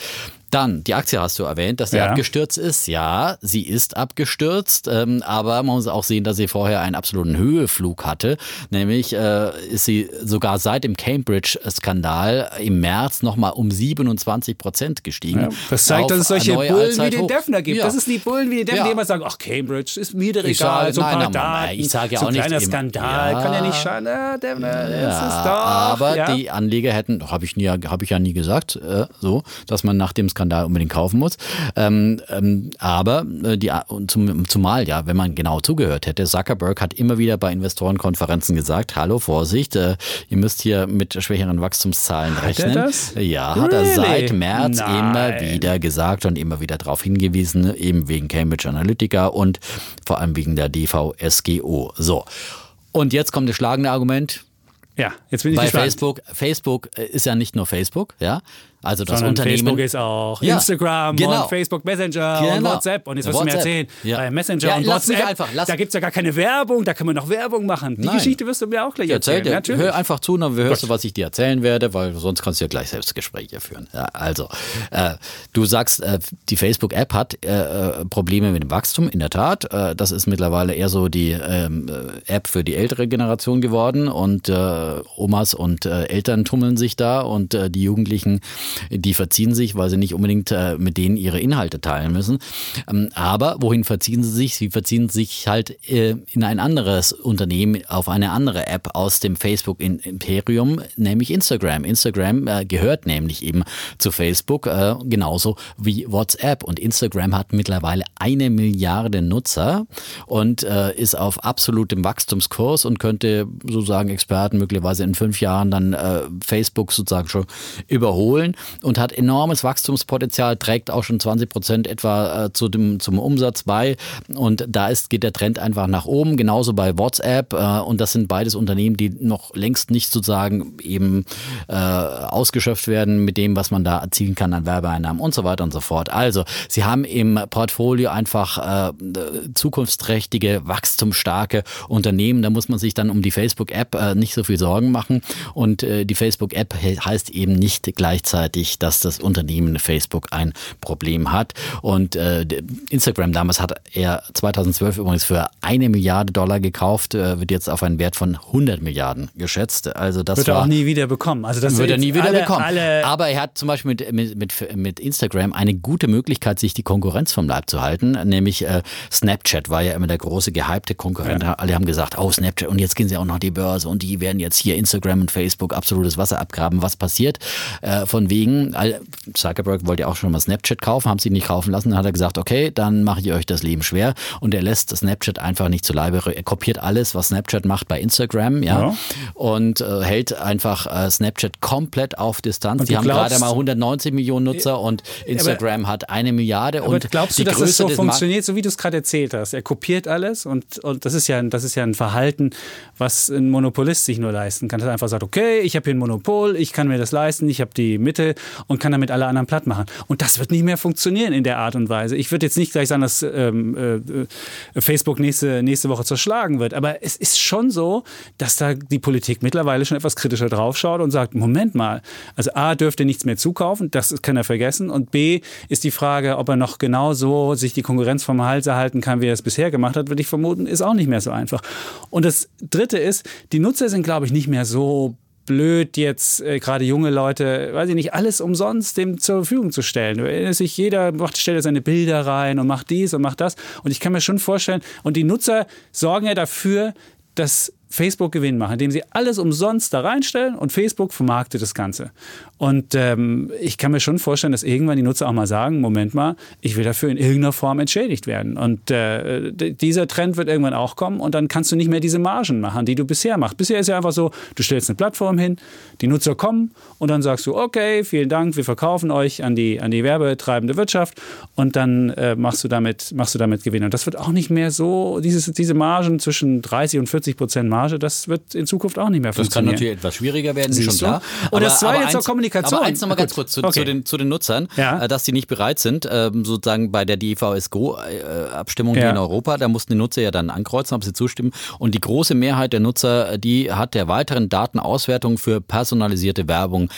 Dann, die Aktie hast du erwähnt, dass sie ja. abgestürzt ist. Ja, sie ist abgestürzt, ähm, aber man muss auch sehen, dass sie vorher einen absoluten Höheflug hatte. Nämlich äh, ist sie sogar seit dem Cambridge-Skandal im März nochmal um 27 Prozent gestiegen. Ja,
das zeigt, dass es solche Bullen Allzeit wie den Defner gibt. Ja. Das ist die Bullen wie den Defner, die immer sagen, ach, Cambridge ist wieder egal, sage, so ein paar nein,
Ich sage ja so auch
nicht.
kleiner
Skandal, kann ja nicht schaden. Ja, Defner, ja,
ist doch. Aber die Anleger hätten, habe ich, hab ich ja nie gesagt, äh, so, dass man nach dem Skandal unbedingt kaufen muss. Ähm, ähm, aber äh, die, zum, zumal ja, wenn man genau zugehört hätte, Zuckerberg hat immer wieder bei Investorenkonferenzen gesagt, hallo, Vorsicht, äh, ihr müsst hier mit schwächeren Wachstumszahlen rechnen. Hat er das? Ja, really? hat er seit März Nein. immer wieder gesagt und immer wieder darauf hingewiesen, eben wegen Cambridge Analytica und vor allem wegen der DVSGO. So. Und jetzt kommt das schlagende Argument.
Ja, jetzt bin ich
Bei
gespannt.
Facebook, Facebook ist ja nicht nur Facebook, ja. Also das
Sondern
Unternehmen.
Facebook ist auch ja, Instagram genau. und Facebook Messenger genau. und WhatsApp. Und jetzt wirst du mir erzählen, ja. bei Messenger ja, und WhatsApp, einfach, da gibt es ja gar keine Werbung, da kann man noch Werbung machen. Die Nein. Geschichte wirst du mir auch gleich erzählen. Erzähl
dir, hör einfach zu, dann hörst du, was ich dir erzählen werde, weil sonst kannst du ja gleich selbst Gespräche führen. Ja, also, äh, du sagst, äh, die Facebook-App hat äh, äh, Probleme mit dem Wachstum, in der Tat. Äh, das ist mittlerweile eher so die ähm, äh, App für die ältere Generation geworden und Omas und Eltern tummeln sich da und die Jugendlichen, die verziehen sich, weil sie nicht unbedingt äh, mit denen ihre Inhalte teilen müssen. Ähm, aber wohin verziehen sie sich? Sie verziehen sich halt äh, in ein anderes Unternehmen, auf eine andere App aus dem Facebook-Imperium, nämlich Instagram. Instagram äh, gehört nämlich eben zu Facebook, äh, genauso wie WhatsApp. Und Instagram hat mittlerweile eine Milliarde Nutzer und äh, ist auf absolutem Wachstumskurs und könnte, so sagen Experten, möglicherweise in fünf Jahren dann äh, Facebook sozusagen schon überholen. Und hat enormes Wachstumspotenzial, trägt auch schon 20 Prozent etwa äh, zu dem, zum Umsatz bei. Und da ist, geht der Trend einfach nach oben. Genauso bei WhatsApp. Äh, und das sind beides Unternehmen, die noch längst nicht sozusagen eben äh, ausgeschöpft werden mit dem, was man da erzielen kann an Werbeeinnahmen und so weiter und so fort. Also, sie haben im Portfolio einfach äh, zukunftsträchtige, wachstumsstarke Unternehmen. Da muss man sich dann um die Facebook-App äh, nicht so viel Sorgen machen. Und äh, die Facebook-App heißt eben nicht gleichzeitig, dass das Unternehmen Facebook ein Problem hat. Und äh, Instagram damals hat er 2012 übrigens für eine Milliarde Dollar gekauft, äh, wird jetzt auf einen Wert von 100 Milliarden geschätzt. Also das
wird
er
auch nie wieder bekommen. Also das
wird er nie wieder
alle,
bekommen.
Alle
Aber er hat zum Beispiel mit, mit, mit, mit Instagram eine gute Möglichkeit, sich die Konkurrenz vom Leib zu halten, nämlich äh, Snapchat war ja immer der große gehypte Konkurrent. Ja. Alle haben gesagt, oh Snapchat und jetzt gehen sie auch noch die Börse und die werden jetzt hier Instagram und Facebook absolutes Wasser abgraben. Was passiert? Äh, von wegen, Zuckerberg wollte ja auch schon mal Snapchat kaufen, haben sie nicht kaufen lassen. Dann hat er gesagt, okay, dann mache ich euch das Leben schwer. Und er lässt Snapchat einfach nicht zu Leibe. Er kopiert alles, was Snapchat macht bei Instagram, ja, ja. und äh, hält einfach äh, Snapchat komplett auf Distanz. die haben gerade mal 190 Millionen Nutzer und Instagram aber, hat eine Milliarde.
Aber und glaubst du, dass Größe das so funktioniert, so wie du es gerade erzählt hast? Er kopiert alles und, und das ist ja das ist ja ein Verhalten, was ein Monopolist sich nur leisten kann. Er einfach sagt, okay, ich habe hier ein Monopol, ich kann mir das leisten, ich habe die Mittel und kann damit alle anderen platt machen. Und das wird nicht mehr funktionieren in der Art und Weise. Ich würde jetzt nicht gleich sagen, dass ähm, äh, Facebook nächste, nächste Woche zerschlagen wird, aber es ist schon so, dass da die Politik mittlerweile schon etwas kritischer draufschaut und sagt, Moment mal, also A dürfte nichts mehr zukaufen, das kann er vergessen und B ist die Frage, ob er noch genau so sich die Konkurrenz vom Hals erhalten kann, wie er es bisher gemacht hat, würde ich vermuten, ist auch nicht mehr so einfach. Und das Dritte ist, die Nutzer sind, glaube ich, nicht mehr so blöd, jetzt äh, gerade junge Leute, weiß ich nicht, alles umsonst dem zur Verfügung zu stellen. Erinnerst sich, jeder macht, stellt seine Bilder rein und macht dies und macht das. Und ich kann mir schon vorstellen, und die Nutzer sorgen ja dafür, dass Facebook Gewinn machen, indem sie alles umsonst da reinstellen und Facebook vermarktet das Ganze. Und ähm, ich kann mir schon vorstellen, dass irgendwann die Nutzer auch mal sagen, Moment mal, ich will dafür in irgendeiner Form entschädigt werden. Und äh, dieser Trend wird irgendwann auch kommen und dann kannst du nicht mehr diese Margen machen, die du bisher machst. Bisher ist ja einfach so, du stellst eine Plattform hin, die Nutzer kommen und dann sagst du, okay, vielen Dank, wir verkaufen euch an die, an die werbetreibende Wirtschaft und dann äh, machst, du damit, machst du damit Gewinn. Und das wird auch nicht mehr so, dieses, diese Margen zwischen 30 und 40 Prozent Marge, das wird in Zukunft auch nicht mehr funktionieren.
Das kann natürlich etwas schwieriger werden,
Siehst
schon klar.
Und das zweite zur Kommunikation.
Aber eins noch mal ganz kurz zu, okay. zu, den, zu den Nutzern, ja. Äh, dass die nicht bereit sind, ähm, sozusagen bei der DVSGO-Abstimmung ja. in Europa, da mussten die Nutzer ja dann ankreuzen, ob sie zustimmen. Und die große Mehrheit der Nutzer, die hat der weiteren Datenauswertung für personalisierte Werbung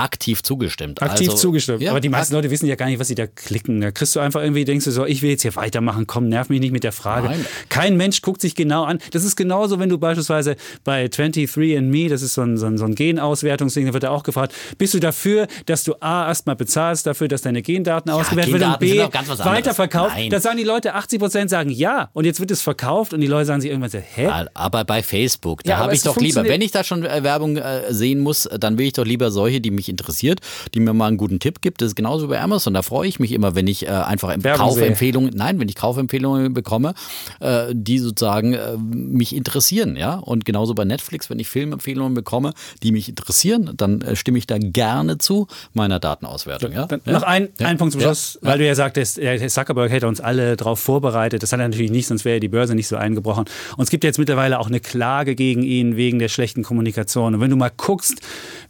aktiv zugestimmt.
Aktiv also, zugestimmt. Ja, Aber die meisten Leute wissen ja gar nicht, was sie da klicken. Da kriegst du einfach irgendwie, denkst du so, ich will jetzt hier weitermachen, komm, nerv mich nicht mit der Frage. Nein. Kein Mensch guckt sich genau an. Das ist genauso, wenn du beispielsweise bei 23andMe, das ist so ein, so ein, so ein Genauswertungsding, da wird er auch gefragt, bist du dafür, dass du A, erstmal bezahlst dafür, dass deine Gendaten ja, ausgewertet werden und B, weiterverkauft? Da sagen die Leute, 80 Prozent sagen ja und jetzt wird es verkauft und die Leute sagen sich irgendwann so, hä?
Aber bei Facebook, da ja, habe ich doch lieber, wenn ich da schon äh, Werbung äh, sehen muss, dann will ich doch lieber solche, die mich interessiert, die mir mal einen guten Tipp gibt. Das ist genauso bei Amazon. Da freue ich mich immer, wenn ich äh, einfach Kaufempfehlungen, nein, wenn ich Kaufempfehlungen bekomme, äh, die sozusagen äh, mich interessieren. Ja? Und genauso bei Netflix, wenn ich Filmempfehlungen bekomme, die mich interessieren, dann äh, stimme ich da gerne zu meiner Datenauswertung. Ja?
ja? Noch ein, ja. ein Punkt zum Schluss, weil du ja sagtest, Herr Zuckerberg hätte uns alle darauf vorbereitet. Das hat er natürlich nicht, sonst wäre die Börse nicht so eingebrochen. Und es gibt jetzt mittlerweile auch eine Klage gegen ihn wegen der schlechten Kommunikation. Und wenn du mal guckst,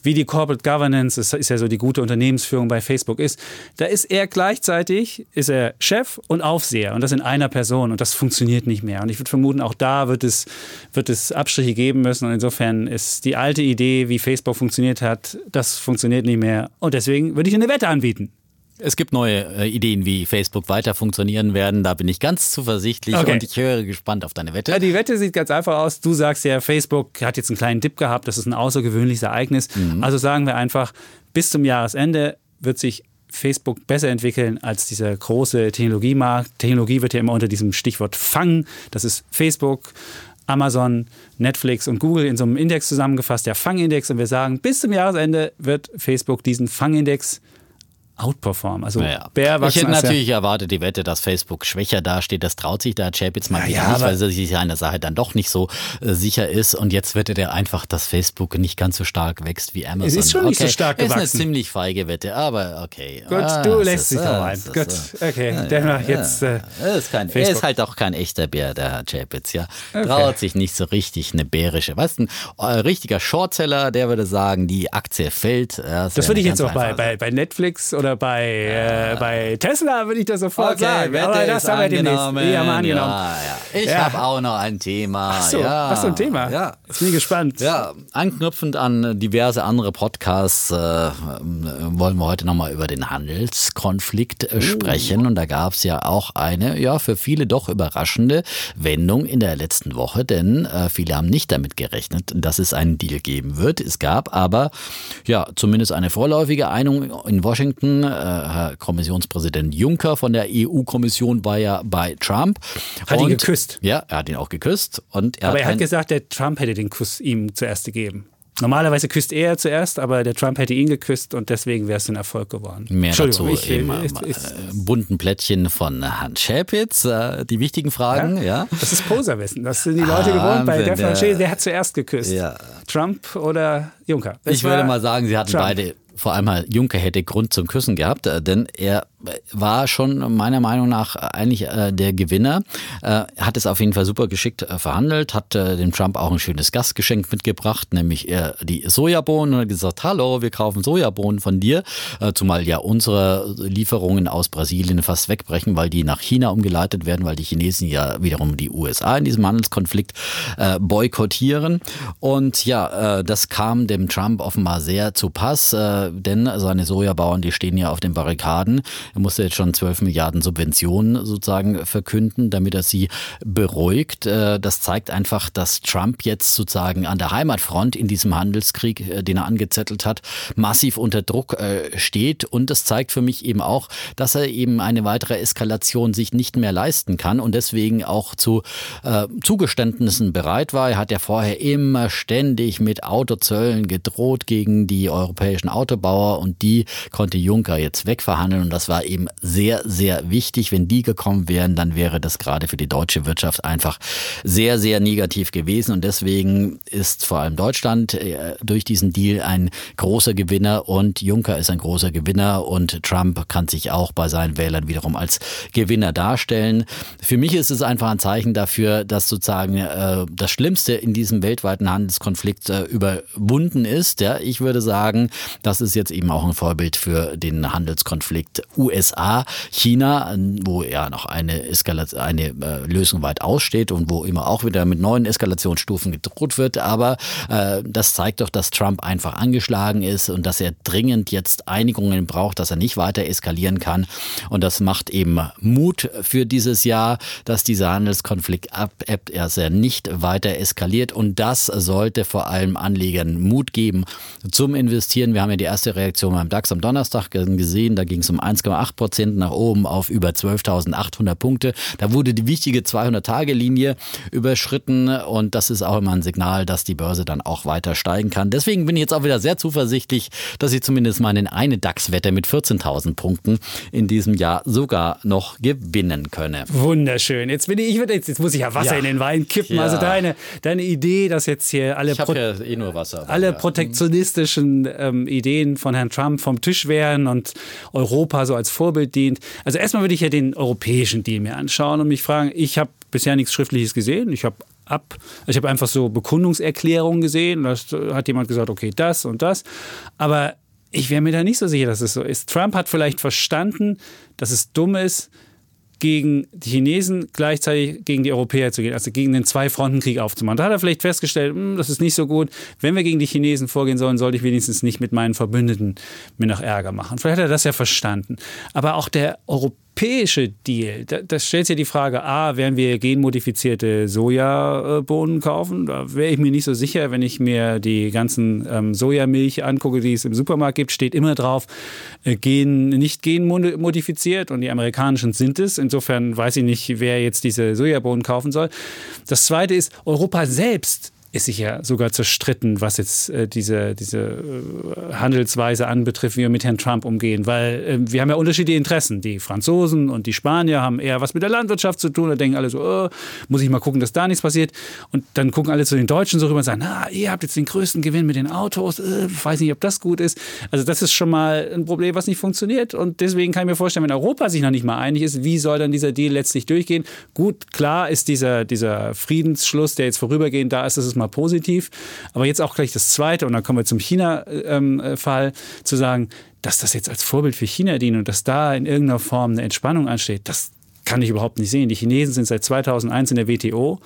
wie die Corporate Governance das ist ja so die gute Unternehmensführung bei Facebook ist, da ist er gleichzeitig, ist er Chef und Aufseher und das in einer Person und das funktioniert nicht mehr. Und ich würde vermuten, auch da wird es, wird es Abstriche geben müssen und insofern ist die alte Idee, wie Facebook funktioniert hat, das funktioniert nicht mehr und deswegen würde ich eine Wette anbieten.
Es gibt neue äh, Ideen, wie Facebook weiter funktionieren werden. Da bin ich ganz zuversichtlich okay. und ich höre gespannt auf deine Wette.
Ja, die Wette sieht ganz einfach aus. Du sagst ja, Facebook hat jetzt einen kleinen Dip gehabt. Das ist ein außergewöhnliches Ereignis. Mhm. Also sagen wir einfach, bis zum Jahresende wird sich Facebook besser entwickeln als dieser große Technologiemarkt. Technologie wird ja immer unter diesem Stichwort Fang. Das ist Facebook, Amazon, Netflix und Google in so einem Index zusammengefasst, der Fangindex. Und wir sagen, bis zum Jahresende wird Facebook diesen Fangindex outperformen. Also
naja.
Bär
Ich hätte natürlich ja erwartet, die Wette, dass Facebook schwächer dasteht. Das traut sich da Chapitz mal ja, nicht, weil er sich einer Sache dann doch nicht so äh, sicher ist. Und jetzt wettet er einfach, dass Facebook nicht ganz so stark wächst wie Amazon.
Es ist schon
okay.
nicht so stark gewachsen.
Ist eine ziemlich feige Wette, aber okay.
Gut, ah, du lässt dich doch ein. Gut, okay. Ja, Dennoch jetzt. Äh,
ist kein, er ist halt auch kein echter Bär, der Herr Chapitz. Ja. Okay. Traut sich nicht so richtig eine bärische. Weißt du, ein äh, richtiger Shortseller, der würde sagen, die Aktie fällt.
Das, das würde ich jetzt auch bei, bei, bei Netflix oder bei, äh, bei Tesla würde ich das sofort okay, sagen.
Wette Aber das haben wir demnächst. Wir haben angenommen. Ja, ja. Ich ja. habe auch noch ein Thema.
Ach so, ja. hast du ein Thema? Ja. Ich bin gespannt.
Ja, anknüpfend an diverse andere Podcasts äh, wollen wir heute nochmal über den Handelskonflikt äh, sprechen. Uh. Und da gab es ja auch eine, ja, für viele doch überraschende Wendung in der letzten Woche, denn äh, viele haben nicht damit gerechnet, dass es einen Deal geben wird. Es gab aber ja zumindest eine vorläufige Einigung in Washington. Äh, Herr Kommissionspräsident Juncker von der EU-Kommission war ja bei Trump.
Hat und, ihn geküsst.
Ja, er hat ihn auch geküsst. Und
er aber er hat gesagt, der Trump hätte den Kuss ihm zuerst gegeben. Normalerweise küsst er zuerst, aber der Trump hätte ihn geküsst und deswegen wäre es ein Erfolg geworden.
Mehr dazu ich, im ich, ich, bunten Plättchen von Hans Schäpitz. Äh, die wichtigen Fragen, ja. ja.
Das ist Poserwissen. Das sind die Leute ah, gewohnt bei Defra Wer hat zuerst geküsst? Ja. Trump oder Juncker?
Das ich würde mal sagen, sie hatten Trump. beide vor allem Juncker hätte Grund zum Küssen gehabt, äh, denn er war schon meiner Meinung nach eigentlich äh, der Gewinner. Äh, hat es auf jeden Fall super geschickt äh, verhandelt, hat äh, dem Trump auch ein schönes Gastgeschenk mitgebracht, nämlich äh, die Sojabohnen und hat gesagt, hallo, wir kaufen Sojabohnen von dir, äh, zumal ja unsere Lieferungen aus Brasilien fast wegbrechen, weil die nach China umgeleitet werden, weil die Chinesen ja wiederum die USA in diesem Handelskonflikt boykottieren. Und ja, das kam dem Trump offenbar sehr zu Pass, denn seine Sojabauern, die stehen ja auf den Barrikaden. Er musste jetzt schon 12 Milliarden Subventionen sozusagen verkünden, damit er sie beruhigt. Äh, das zeigt einfach, dass Trump jetzt sozusagen an der Heimatfront in diesem Handelskrieg, äh, den er angezettelt hat, massiv unter Druck äh, steht. Und das zeigt für mich eben auch, dass er eben eine weitere Eskalation sich nicht mehr leisten kann und deswegen auch zu Zugeständnissen bereit war. Er hat ja vorher immer ständig mit Autozöllen gedroht gegen die europäischen Autobauer und die konnte Juncker jetzt wegverhandeln und das war war eben sehr, sehr wichtig. Wenn die gekommen wären, dann wäre das gerade für die deutsche Wirtschaft einfach sehr, sehr negativ gewesen. Und deswegen ist vor allem Deutschland äh, durch diesen Deal ein großer Gewinner und Juncker ist ein großer Gewinner und Trump kann sich auch bei seinen Wählern wiederum als Gewinner darstellen. Für mich ist es einfach ein Zeichen dafür, dass sozusagen äh, das Schlimmste in diesem weltweiten Handelskonflikt äh, überwunden ist. Ja, ich würde sagen, das ist jetzt eben auch ein Vorbild für den Handelskonflikt USA, China, wo ja noch eine, eine äh, Lösung weit aussteht und wo immer auch wieder mit neuen Eskalationsstufen gedroht wird. Aber äh, das zeigt doch, dass Trump einfach angeschlagen ist und dass er dringend jetzt Einigungen braucht, dass er nicht weiter eskalieren kann. Und das macht eben Mut für dieses Jahr, dass dieser Handelskonflikt abebbt, dass er nicht weiter eskaliert. Und das sollte vor allem Anlegern Mut geben zum Investieren. Wir haben ja die erste Reaktion beim DAX am Donnerstag gesehen. Da ging es um 1,8 8,8 Prozent nach oben auf über 12.800 Punkte. Da wurde die wichtige 200-Tage-Linie überschritten und das ist auch immer ein Signal, dass die Börse dann auch weiter steigen kann. Deswegen bin ich jetzt auch wieder sehr zuversichtlich, dass ich zumindest mal eine DAX-Wette mit 14.000 Punkten in diesem Jahr sogar noch gewinnen könne.
Wunderschön. Jetzt bin ich, jetzt, jetzt muss ich ja Wasser ja. in den Wein kippen. Ja. Also deine, deine Idee, dass jetzt hier alle,
Pro ja eh Wasser,
alle protektionistischen ähm, Ideen von Herrn Trump vom Tisch wären und Europa so als Vorbild dient. Also erstmal würde ich ja den europäischen Deal mir anschauen und mich fragen, ich habe bisher nichts Schriftliches gesehen. Ich habe ab, ich habe einfach so Bekundungserklärungen gesehen. Da hat jemand gesagt, okay, das und das. Aber ich wäre mir da nicht so sicher, dass es so ist. Trump hat vielleicht verstanden, dass es dumm ist, gegen die Chinesen gleichzeitig gegen die Europäer zu gehen, also gegen den Zwei-Fronten-Krieg aufzumachen. Da hat er vielleicht festgestellt, hm, das ist nicht so gut. Wenn wir gegen die Chinesen vorgehen sollen, sollte ich wenigstens nicht mit meinen Verbündeten mir noch Ärger machen. Vielleicht hat er das ja verstanden. Aber auch der Europäer europäische Deal, da, das stellt sich die Frage, a, werden wir genmodifizierte Sojabohnen kaufen? Da wäre ich mir nicht so sicher, wenn ich mir die ganzen ähm, Sojamilch angucke, die es im Supermarkt gibt, steht immer drauf, äh, gen, nicht genmodifiziert und die amerikanischen sind es. Insofern weiß ich nicht, wer jetzt diese Sojabohnen kaufen soll. Das zweite ist, Europa selbst ist sich ja sogar zerstritten, was jetzt äh, diese, diese äh, Handelsweise anbetrifft, wie wir mit Herrn Trump umgehen. Weil äh, wir haben ja unterschiedliche Interessen. Die Franzosen und die Spanier haben eher was mit der Landwirtschaft zu tun. Da denken alle so, oh, muss ich mal gucken, dass da nichts passiert. Und dann gucken alle zu den Deutschen so rüber und sagen, na, ihr habt jetzt den größten Gewinn mit den Autos. Äh, weiß nicht, ob das gut ist. Also das ist schon mal ein Problem, was nicht funktioniert. Und deswegen kann ich mir vorstellen, wenn Europa sich noch nicht mal einig ist, wie soll dann dieser Deal letztlich durchgehen? Gut, klar ist dieser, dieser Friedensschluss, der jetzt vorübergehend da ist, das ist mal positiv. Aber jetzt auch gleich das Zweite, und dann kommen wir zum China-Fall, zu sagen, dass das jetzt als Vorbild für China dient und dass da in irgendeiner Form eine Entspannung ansteht, das kann ich überhaupt nicht sehen. Die Chinesen sind seit 2001 in der WTO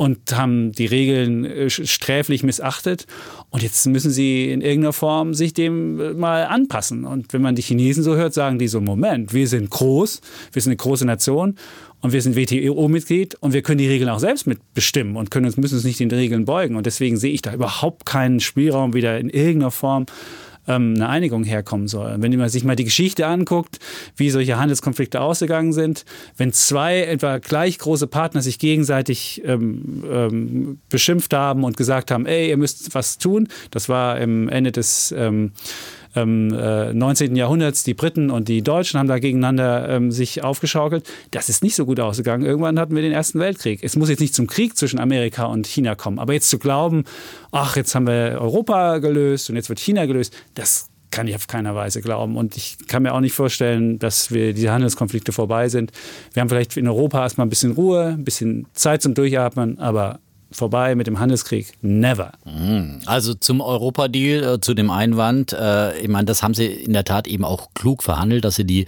und haben die Regeln äh, sträflich missachtet. Und jetzt müssen sie in irgendeiner Form sich dem äh, mal anpassen. Und wenn man die Chinesen so hört, sagen die so, Moment, wir sind groß, wir sind eine große Nation und wir sind WTO-Mitglied und wir können die Regeln auch selbst mitbestimmen und können uns, müssen uns nicht den Regeln beugen. Und deswegen sehe ich da überhaupt keinen Spielraum wieder in irgendeiner Form ähm, eine Einigung herkommen soll. Wenn man sich mal die Geschichte anguckt, wie solche Handelskonflikte ausgegangen sind, wenn zwei etwa gleich große Partner sich gegenseitig ähm, ähm, beschimpft haben und gesagt haben, ey, ihr müsst was tun, das war im Ende des ähm, ähm, äh, 19. Jahrhunderts, die Briten und die Deutschen haben da gegeneinander ähm, sich aufgeschaukelt. Das ist nicht so gut ausgegangen. Irgendwann hatten wir den Ersten Weltkrieg. Es muss jetzt nicht zum Krieg zwischen Amerika und China kommen. Aber jetzt zu glauben, ach, jetzt haben wir Europa gelöst und jetzt wird China gelöst, das kann ich auf keiner Weise glauben. Und ich kann mir auch nicht vorstellen, dass wir diese Handelskonflikte vorbei sind. Wir haben vielleicht in Europa erstmal ein bisschen Ruhe, ein bisschen Zeit zum Durchatmen, aber vorbei mit dem Handelskrieg. Never.
Mhm. Also zum Europa-Deal, äh, zu dem Einwand. Äh, ich meine, das haben sie in der Tat eben auch klug verhandelt, dass sie die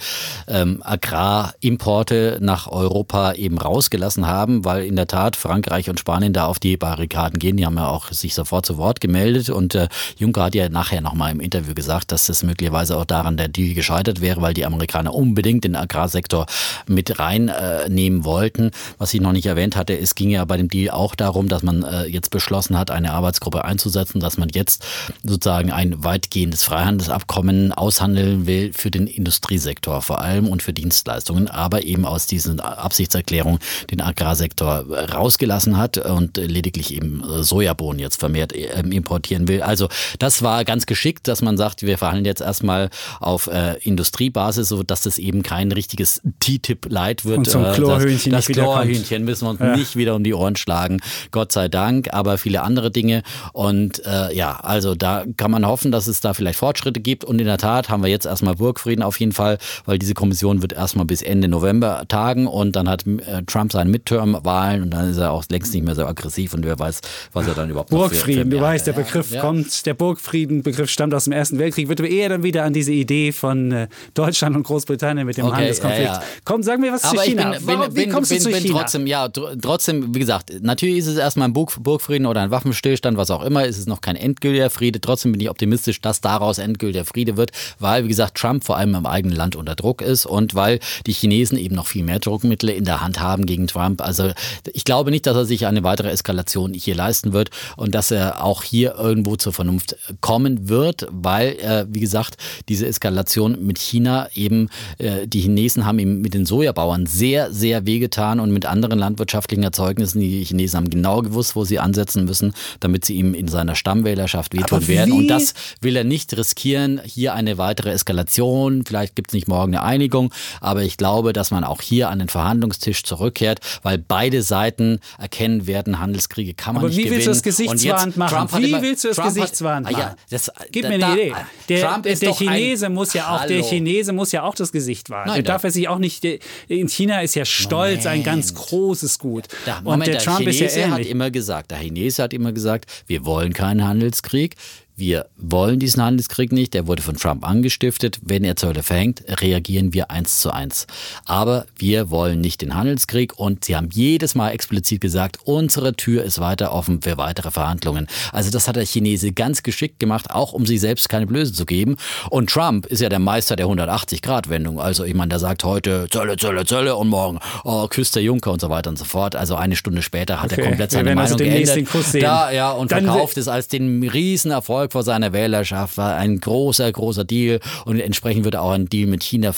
ähm, Agrarimporte nach Europa eben rausgelassen haben, weil in der Tat Frankreich und Spanien da auf die Barrikaden gehen. Die haben ja auch sich sofort zu Wort gemeldet und äh, Juncker hat ja nachher nochmal im Interview gesagt, dass das möglicherweise auch daran der Deal gescheitert wäre, weil die Amerikaner unbedingt den Agrarsektor mit reinnehmen wollten. Was ich noch nicht erwähnt hatte, es ging ja bei dem Deal auch darum, dass man äh, jetzt beschlossen hat, eine Arbeitsgruppe einzusetzen, dass man jetzt sozusagen ein weitgehendes Freihandelsabkommen aushandeln will für den Industriesektor vor allem und für Dienstleistungen, aber eben aus diesen Absichtserklärungen den Agrarsektor rausgelassen hat und lediglich eben Sojabohnen jetzt vermehrt ähm, importieren will. Also das war ganz geschickt, dass man sagt, wir verhandeln jetzt erstmal auf äh, Industriebasis, so dass das eben kein richtiges TTIP-Light wird. Und
zum Chlorhühnchen
das, das Chlorhühnchen müssen wir uns ja. nicht wieder um die Ohren schlagen. Gott Gott sei Dank, aber viele andere Dinge. Und äh, ja, also da kann man hoffen, dass es da vielleicht Fortschritte gibt. Und in der Tat haben wir jetzt erstmal Burgfrieden auf jeden Fall, weil diese Kommission wird erstmal bis Ende November tagen und dann hat äh, Trump seine Midterm-Wahlen und dann ist er auch längst nicht mehr so aggressiv und wer weiß, was er dann überhaupt
Burgfrieden, für, für du weißt, der Begriff ja. kommt, der Burgfrieden-Begriff stammt aus dem Ersten Weltkrieg, wird aber eher dann wieder an diese Idee von äh, Deutschland und Großbritannien mit dem okay, Handelskonflikt. Ja, ja. Komm, sag mir was aber zu China.
Bin, bin, Warum, wie kommst bin, du zu bin China? Trotzdem, ja, trotzdem, wie gesagt, natürlich ist es erst erstmal ein Burg, Burgfrieden oder ein Waffenstillstand, was auch immer, ist es noch kein endgültiger Friede. Trotzdem bin ich optimistisch, dass daraus endgültiger Friede wird, weil, wie gesagt, Trump vor allem im eigenen Land unter Druck ist und weil die Chinesen eben noch viel mehr Druckmittel in der Hand haben gegen Trump. Also ich glaube nicht, dass er sich eine weitere Eskalation hier leisten wird und dass er auch hier irgendwo zur Vernunft kommen wird, weil, äh, wie gesagt, diese Eskalation mit China eben, äh, die Chinesen haben ihm mit den Sojabauern sehr, sehr wehgetan und mit anderen landwirtschaftlichen Erzeugnissen. Die Chinesen haben genau gewusst, wo sie ansetzen müssen, damit sie ihm in seiner Stammwählerschaft wehtun werden. Und das will er nicht riskieren. Hier eine weitere Eskalation. Vielleicht gibt es nicht morgen eine Einigung, aber ich glaube, dass man auch hier an den Verhandlungstisch zurückkehrt, weil beide Seiten erkennen werden, Handelskriege kann man aber nicht
wie
gewinnen.
Willst du das gesichtswahrend machen? Wie immer, willst du das Trump gesichtswahrend machen? ja, das, Gib da, mir eine Idee. Der, der Chinese muss ja auch, der Chinese muss ja auch das Gesicht wahren. Nein, darf er sich auch nicht. In China ist ja Stolz Moment. ein ganz großes Gut.
Da, Moment, und der, der Trump Chinese ist ja ähnlich. Immer gesagt, der Chinese hat immer gesagt, wir wollen keinen Handelskrieg. Wir wollen diesen Handelskrieg nicht, der wurde von Trump angestiftet. Wenn er Zölle verhängt, reagieren wir eins zu eins. Aber wir wollen nicht den Handelskrieg und sie haben jedes Mal explizit gesagt, unsere Tür ist weiter offen für weitere Verhandlungen. Also das hat der Chinese ganz geschickt gemacht, auch um sich selbst keine Blöße zu geben. Und Trump ist ja der Meister der 180-Grad-Wendung. Also ich meine, der sagt heute Zölle, Zölle, Zölle und morgen oh, küsst der Juncker und so weiter und so fort. Also eine Stunde später hat okay. er komplett seine Meinung also geändert. Da, ja, und Dann verkauft es als den Riesenerfolg Erfolg vor seiner Wählerschaft, war ein großer, großer Deal und entsprechend wird auch ein Deal mit China,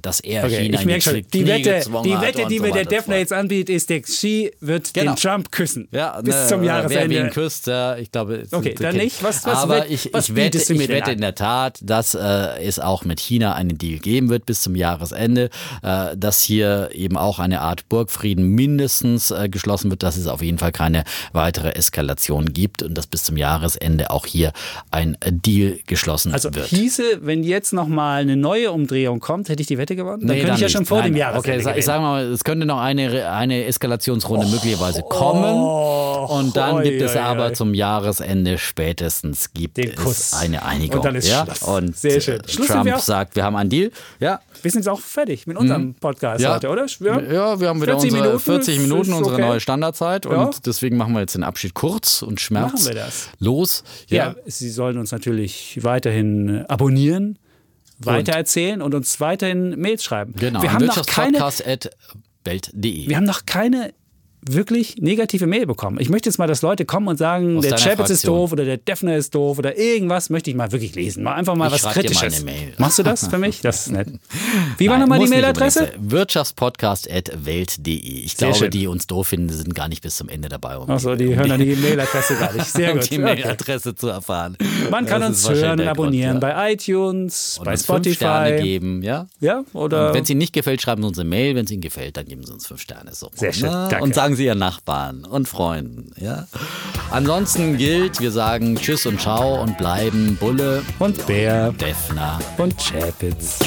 dass er
okay,
China
ich merke schon, die Wette, die Wette, die so mir der Defner jetzt anbietet, ist, der Xi wird genau. den Trump küssen. Ja, bis ne, zum Jahresende.
Wer ihn küsst, ja, ich glaube.
Okay, dann nicht. Was, was
Aber ich, was ich wette, ich wette in der Tat, dass äh, es auch mit China einen Deal geben wird bis zum Jahresende, äh, dass hier eben auch eine Art Burgfrieden mindestens äh, geschlossen wird, dass es auf jeden Fall keine weitere Eskalation gibt und dass bis zum Jahresende auch hier ein Deal geschlossen
also
wird.
Also hieße, wenn jetzt nochmal eine neue Umdrehung kommt, hätte ich die Wette gewonnen? Dann nee, könnte ich ja schon vor Nein, dem Jahresende
Okay, ich sage mal, es könnte noch eine, eine Eskalationsrunde oh, möglicherweise kommen oh, und dann oh, gibt es aber zum Jahresende spätestens gibt es eine Einigung.
Und dann ist
ja?
Schluss.
Und
Sehr schön.
Schluss Trump sagt, wir haben einen Deal. Ja.
Wir sind jetzt auch fertig mit unserem mhm. Podcast ja. heute, oder?
Wir ja, wir haben wieder unsere Minuten, 40 Minuten, unsere okay. neue Standardzeit. Und ja. deswegen machen wir jetzt den Abschied kurz und schmerzlos. Machen wir das. Los.
Ja. Sie sollen uns natürlich weiterhin abonnieren weitererzählen und uns weiterhin Mails schreiben.
Genau,
wir haben noch keine,
Welt.de.
Wir haben noch keine wirklich negative Mail bekommen. Ich möchte jetzt mal, dass Leute kommen und sagen, Aus der Chapitz ist doof oder der Defner ist doof oder irgendwas möchte ich mal wirklich lesen. Mal einfach mal ich was Kritisches. Machst du das für mich? Das ist nett. Wie war nochmal die Mailadresse?
Wirtschaftspodcast.welt.de. Ich Sehr glaube, schön. die uns doof finden, sind gar nicht bis zum Ende dabei.
Um Achso, die, um hören dann die Mailadresse gar nicht. Sehr
um
gut.
die Mailadresse okay. zu erfahren.
Man kann das uns hören und abonnieren Grund, ja. bei iTunes, und bei Spotify.
Sterne geben, ja?
Ja, oder?
Wenn es Ihnen nicht gefällt, schreiben Sie uns eine Mail. Wenn es Ihnen gefällt, dann geben Sie uns fünf Sterne. So.
Sehr schön. Danke.
Und sagen sagen sie ihren Nachbarn und Freunden. Ja? Ansonsten gilt, wir sagen Tschüss und Ciao und bleiben Bulle
und Bär,
Defner
und Chapitz.